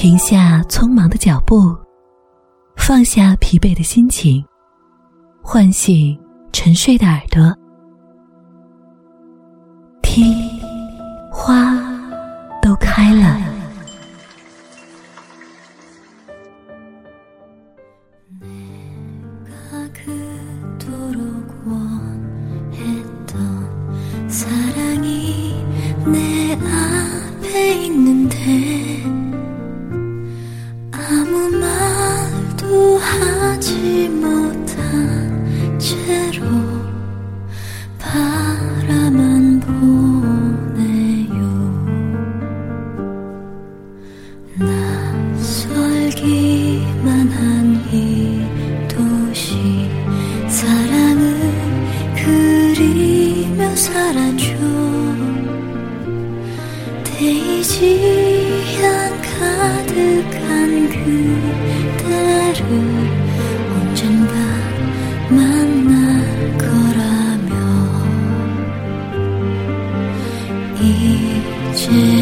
停下匆忙的脚步，放下疲惫的心情，唤醒沉睡的耳朵，听， 내지향 가득한 그대를 언젠가 만날 거라며 이제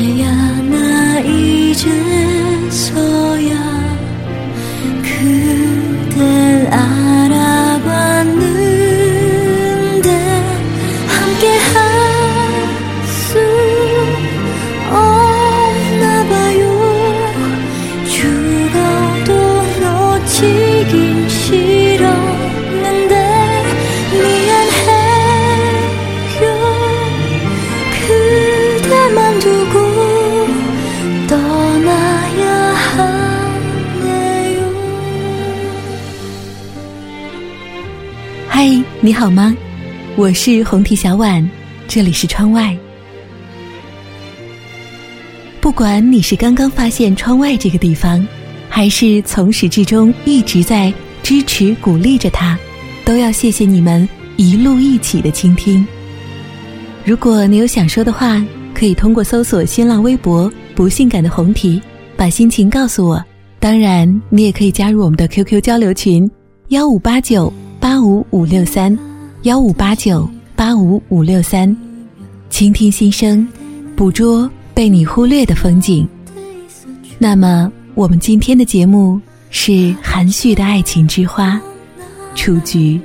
好吗？我是红提小婉，这里是窗外。不管你是刚刚发现窗外这个地方，还是从始至终一直在支持鼓励着它，都要谢谢你们一路一起的倾听。如果你有想说的话，可以通过搜索新浪微博“不性感的红提”，把心情告诉我。当然，你也可以加入我们的 QQ 交流群：幺五八九八五五六三，幺五八九八五五六三，倾听心声，捕捉被你忽略的风景。那么，我们今天的节目是含蓄的爱情之花——雏菊。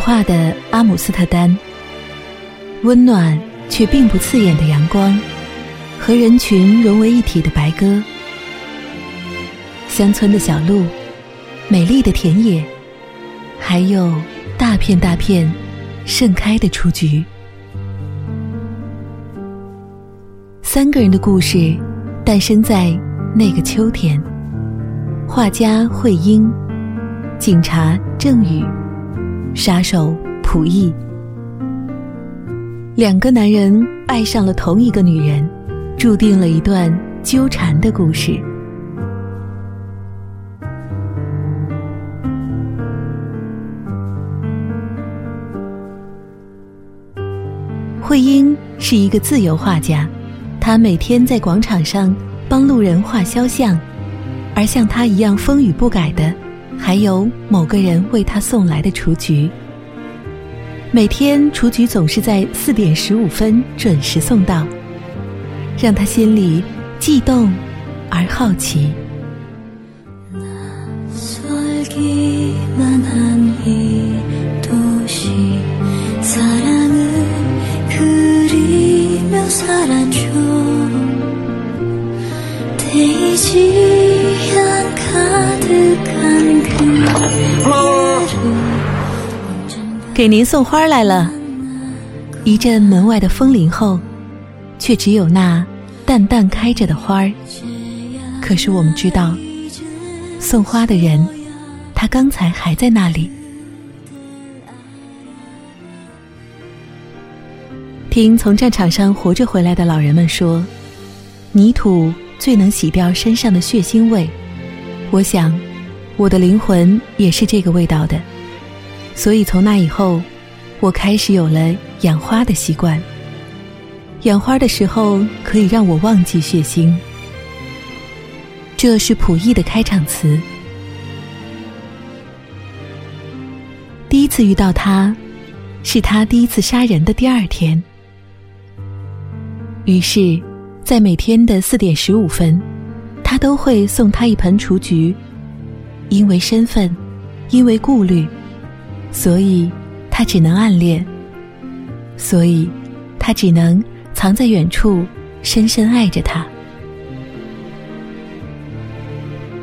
画的阿姆斯特丹，温暖却并不刺眼的阳光，和人群融为一体的白鸽，乡村的小路，美丽的田野，还有大片大片盛开的雏菊。三个人的故事，诞生在那个秋天。画家惠英，警察郑宇。杀手仆役。两个男人爱上了同一个女人注定了一段纠缠的故事。慧英是一个自由画家她每天在广场上帮路人画肖像而像她一样风雨不改的还有某个人为他送来的雏菊。每天雏菊总是在四点十五分准时送到，让他心里悸动而好奇。给您送花来了。一阵门外的风铃后，却只有那淡淡开着的花儿。可是我们知道，送花的人，他刚才还在那里。听从战场上活着回来的老人们说，泥土最能洗掉身上的血腥味。我想，我的灵魂也是这个味道的。所以从那以后，我开始有了养花的习惯。养花的时候可以让我忘记血腥。这是溥仪的开场词。第一次遇到他，是他第一次杀人的第二天。于是，在每天的四点十五分，他都会送他一盆雏菊，因为身份，因为顾虑。所以，他只能暗恋。所以，他只能藏在远处，深深爱着他。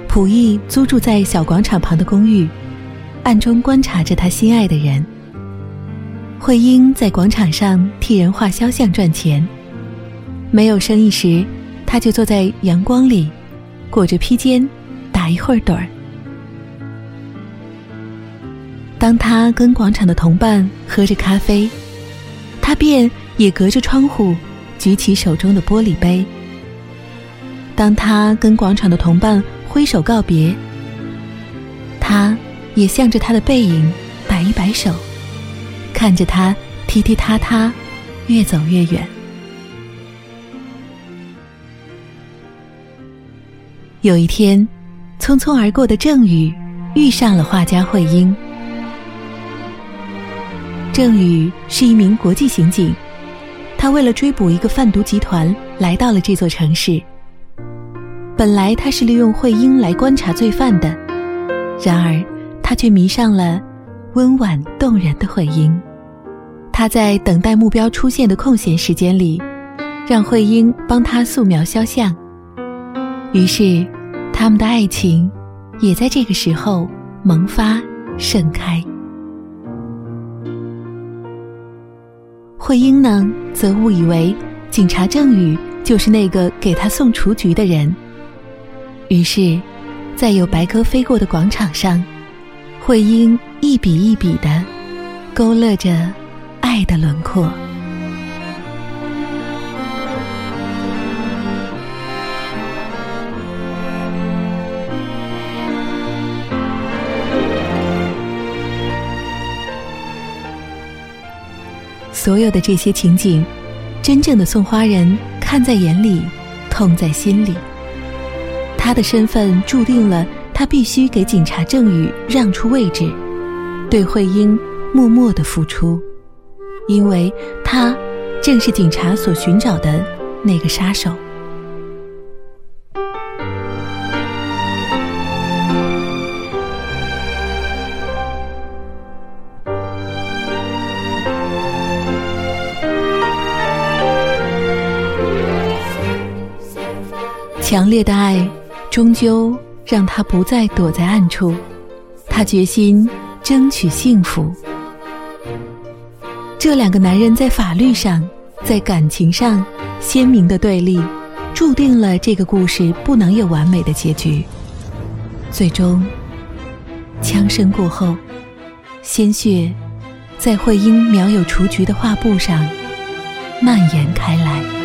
溥仪租住在小广场旁的公寓，暗中观察着他心爱的人。慧英在广场上替人画肖像赚钱，没有生意时，他就坐在阳光里，裹着披肩，打一会儿盹儿。当他跟广场的同伴喝着咖啡，他便也隔着窗户举起手中的玻璃杯。当他跟广场的同伴挥手告别，他也向着他的背影摆一摆手，看着他踢踢踏踏越走越远。有一天，匆匆而过的郑宇遇上了画家慧英。郑宇是一名国际刑警，他为了追捕一个贩毒集团，来到了这座城市。本来他是利用慧英来观察罪犯的，然而他却迷上了温婉动人的慧英。他在等待目标出现的空闲时间里，让慧英帮他素描肖像。于是，他们的爱情也在这个时候萌发盛开。慧英呢，则误以为警察郑宇就是那个给她送雏菊的人。于是，在有白鸽飞过的广场上，慧英一笔一笔的勾勒着爱的轮廓。所有的这些情景，真正的送花人看在眼里，痛在心里。他的身份注定了他必须给警察郑宇让出位置，对慧英默默的付出，因为他正是警察所寻找的那个杀手。强烈的爱，终究让他不再躲在暗处。他决心争取幸福。这两个男人在法律上，在感情上鲜明的对立，注定了这个故事不能有完美的结局。最终，枪声过后，鲜血在慧英描有雏菊的画布上蔓延开来。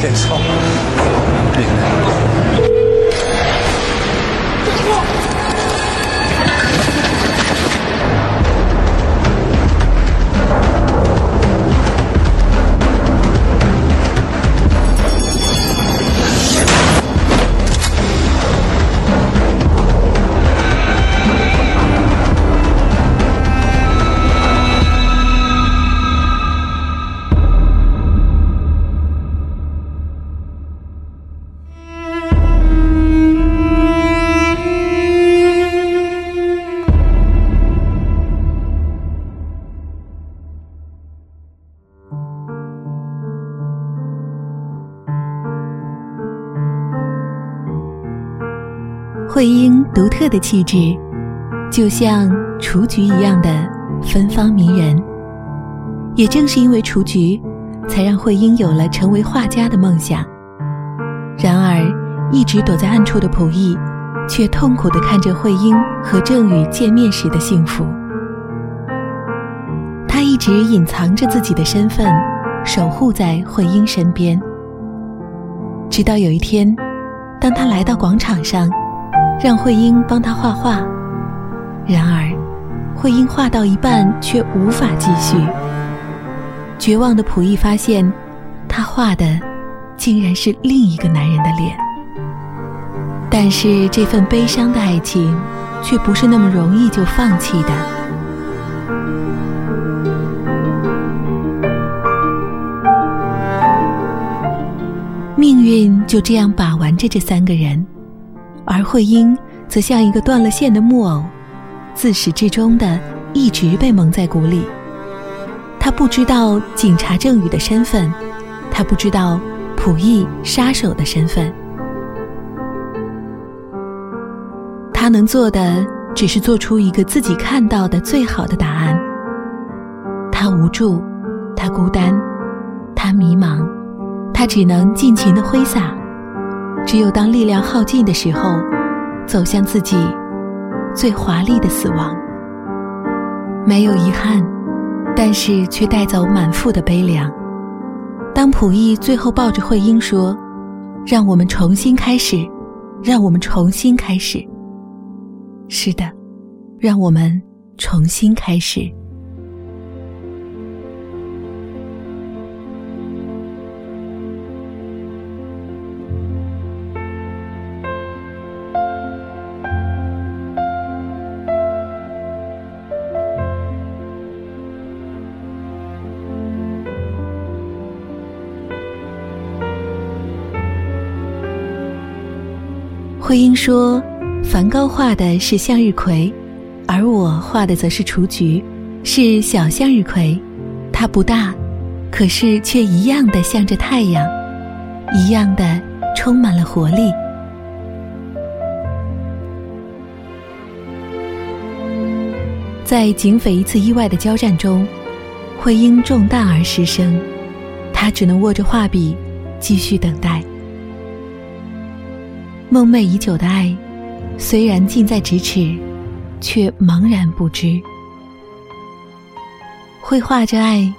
连麦慧英独特的气质，就像雏菊一样的芬芳迷人。也正是因为雏菊，才让慧英有了成为画家的梦想。然而，一直躲在暗处的溥仪，却痛苦地看着慧英和郑宇见面时的幸福。他一直隐藏着自己的身份，守护在慧英身边。直到有一天，当他来到广场上，让慧英帮他画画，然而，慧英画到一半却无法继续。绝望的溥仪发现，他画的竟然是另一个男人的脸。但是这份悲伤的爱情，却不是那么容易就放弃的。命运就这样把玩着这三个人，而慧英则像一个断了线的木偶，自始至终的一直被蒙在鼓里。他不知道警察郑宇的身份，他不知道溥仪杀手的身份。他能做的只是做出一个自己看到的最好的答案。他无助，他孤单，他迷茫，他只能尽情的挥洒。只有当力量耗尽的时候，走向自己最华丽的死亡。没有遗憾。但是却带走满腹的悲凉。当溥仪最后抱着慧英说：“让我们重新开始，让我们重新开始。”是的，让我们重新开始。慧英说：“梵高画的是向日葵，而我画的则是雏菊，是小向日葵。它不大，可是却一样的向着太阳，一样的充满了活力。”在警匪一次意外的交战中，慧英中弹而失声，她只能握着画笔，继续等待。梦寐已久的爱，虽然近在咫尺，却茫然不知。绘画着爱，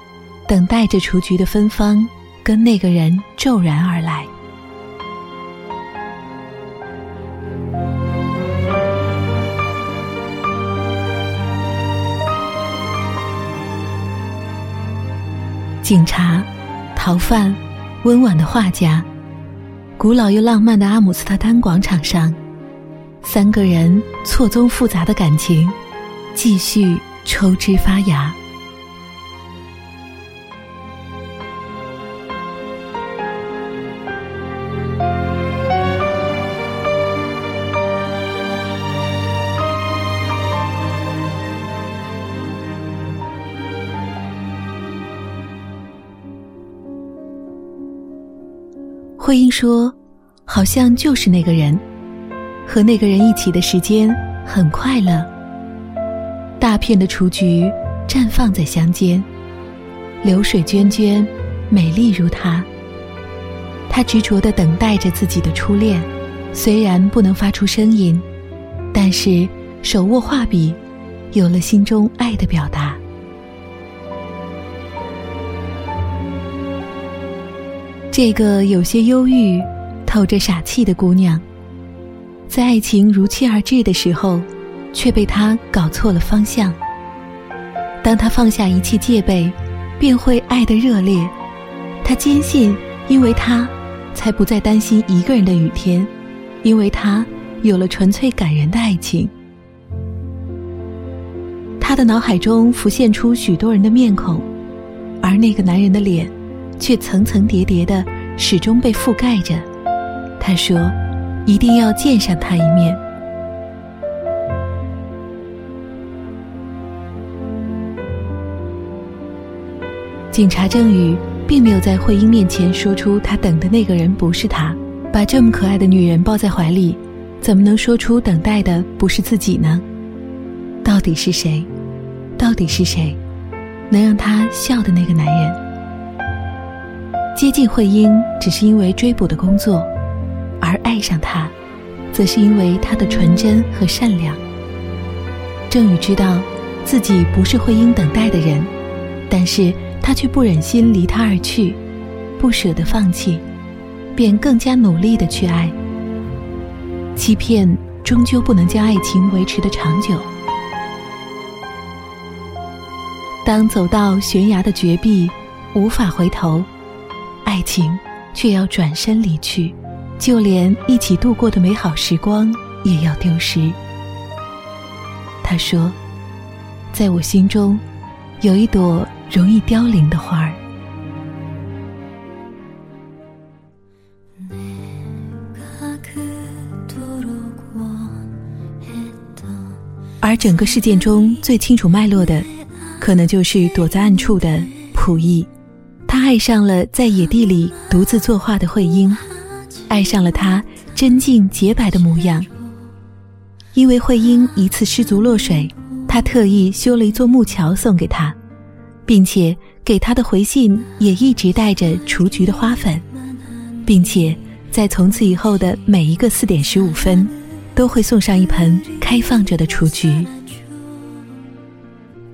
等待着雏菊的芬芳，跟那个人骤然而来。警察、逃犯、温婉的画家。古老又浪漫的阿姆斯特丹广场上，三个人错综复杂的感情继续抽枝发芽。慧英说：“好像就是那个人，和那个人一起的时间很快乐。大片的雏菊绽放在乡间，流水涓涓，美丽如她。她执着地等待着自己的初恋，虽然不能发出声音，但是手握画笔，有了心中爱的表达。”这个有些忧郁、透着傻气的姑娘，在爱情如期而至的时候，却被他搞错了方向。当他放下一切戒备，便会爱得热烈。他坚信，因为他，才不再担心一个人的雨天，因为他有了纯粹感人的爱情。他的脑海中浮现出许多人的面孔，而那个男人的脸。却层层叠叠的，始终被覆盖着。他说：“一定要见上他一面。”警察郑宇并没有在慧英面前说出他等的那个人不是他，把这么可爱的女人抱在怀里，怎么能说出等待的不是自己呢？到底是谁？到底是谁，能让他笑的那个男人？接近慧英只是因为追捕的工作，而爱上他，则是因为他的纯真和善良。郑宇知道，自己不是慧英等待的人，但是他却不忍心离他而去，不舍得放弃，便更加努力的去爱。欺骗终究不能将爱情维持的长久。当走到悬崖的绝壁，无法回头，爱情却要转身离去，就连一起度过的美好时光也要丢失。他说：“在我心中，有一朵容易凋零的花儿。”而整个事件中最清楚脉络的。可能就是躲在暗处的溥仪，他爱上了在野地里独自作画的慧英，爱上了她真净洁白的模样。因为慧英一次失足落水，他特意修了一座木桥送给她，并且给她的回信也一直带着雏菊的花粉，并且在从此以后的每一个四点十五分，都会送上一盆开放着的雏菊。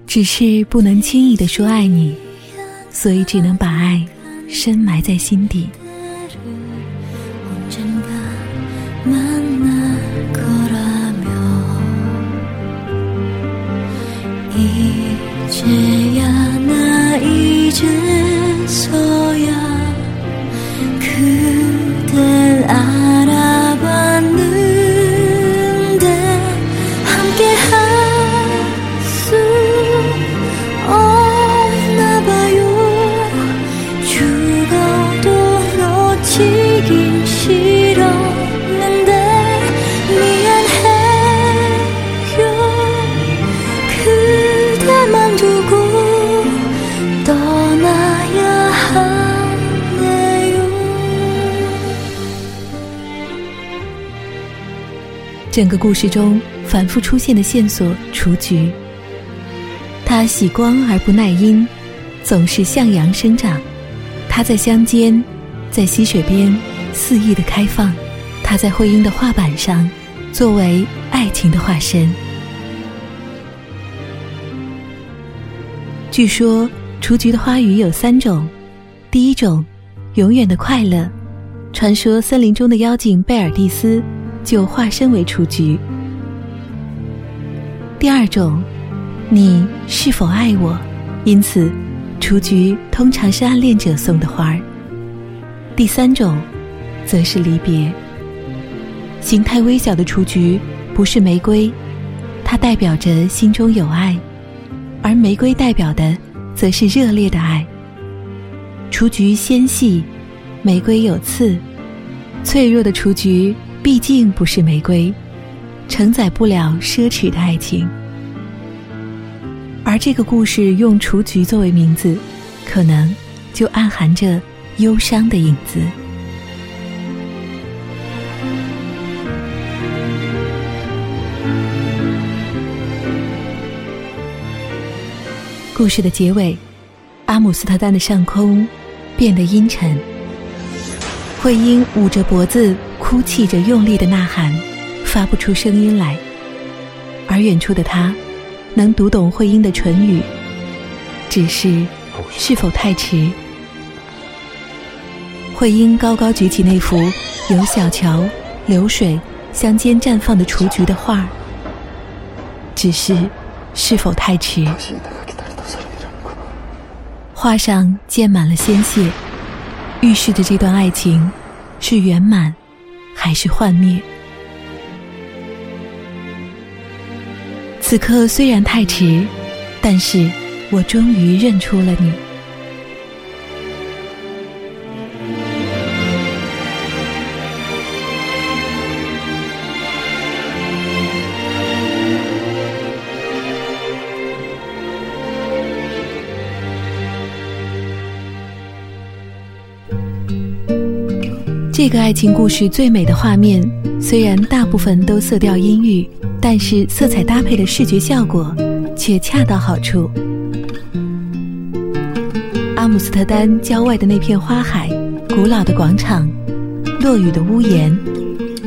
只是不能轻易的说爱你，所以只能把爱深埋在心底。整个故事中反复出现的线索，雏菊。它喜光而不耐阴，总是向阳生长。它在乡间，在溪水边肆意的开放。它在慧英的画板上，作为爱情的化身。据说，雏菊的花语有三种：第一种，永远的快乐。传说森林中的妖精贝尔蒂斯。就化身为雏菊。第二种，你是否爱我？因此，雏菊通常是暗恋者送的花儿。第三种，则是离别。形态微小的雏菊不是玫瑰，它代表着心中有爱，而玫瑰代表的则是热烈的爱。雏菊纤细，玫瑰有刺，脆弱的雏菊。毕竟不是玫瑰，承载不了奢侈的爱情。而这个故事用雏菊作为名字，可能就暗含着忧伤的影子。故事的结尾，阿姆斯特丹的上空变得阴沉。慧英捂着脖子。哭泣着，用力的呐喊，发不出声音来。而远处的他，能读懂慧英的唇语，只是是否太迟？慧英高高举起那幅由小桥流水相间绽放的雏菊的画，只是是否太迟？画上溅满了鲜血，预示着这段爱情是圆满。还是幻灭。此刻虽然太迟，但是我终于认出了你。这个爱情故事最美的画面，虽然大部分都色调阴郁，但是色彩搭配的视觉效果却恰到好处。阿姆斯特丹郊外的那片花海，古老的广场，落雨的屋檐，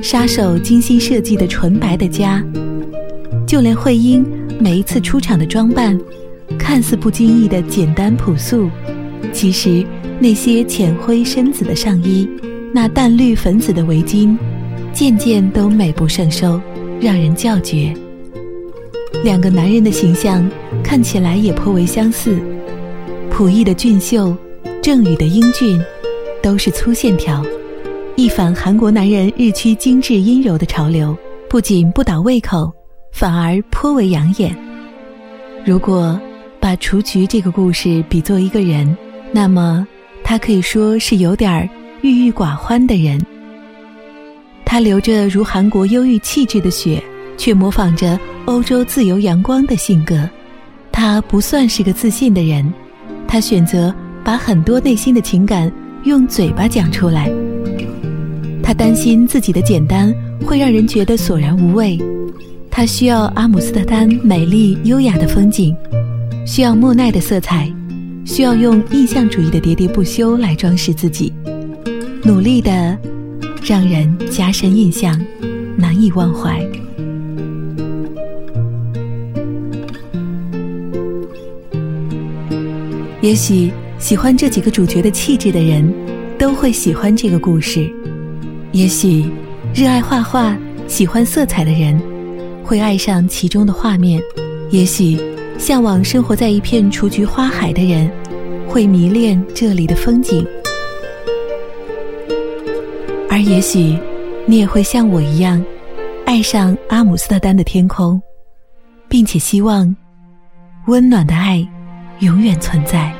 杀手精心设计的纯白的家，就连慧英每一次出场的装扮，看似不经意的简单朴素，其实那些浅灰深紫的上衣。那淡绿粉紫的围巾，件件都美不胜收，让人叫绝。两个男人的形象看起来也颇为相似，溥仪的俊秀，郑宇的英俊，都是粗线条，一反韩国男人日趋精致阴柔的潮流，不仅不倒胃口，反而颇为养眼。如果把雏菊这个故事比作一个人，那么他可以说是有点儿。郁郁寡欢的人，他流着如韩国忧郁气质的血，却模仿着欧洲自由阳光的性格。他不算是个自信的人，他选择把很多内心的情感用嘴巴讲出来。他担心自己的简单会让人觉得索然无味，他需要阿姆斯特丹美丽优雅的风景，需要莫奈的色彩，需要用印象主义的喋喋不休来装饰自己。努力的，让人加深印象，难以忘怀。也许喜欢这几个主角的气质的人，都会喜欢这个故事；也许热爱画画、喜欢色彩的人，会爱上其中的画面；也许向往生活在一片雏菊花海的人，会迷恋这里的风景。而也许，你也会像我一样，爱上阿姆斯特丹的天空，并且希望温暖的爱永远存在。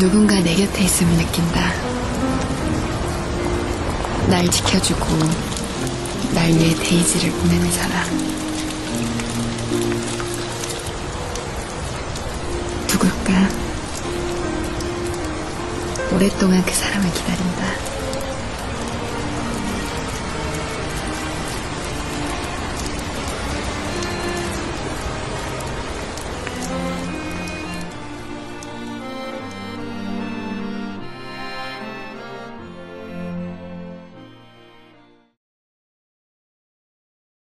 누군가 내 곁에 있음을 느낀다 날 지켜주고 날 위해 데이지를 보내는 사람 누굴까 오랫동안 그 사람을 기다린다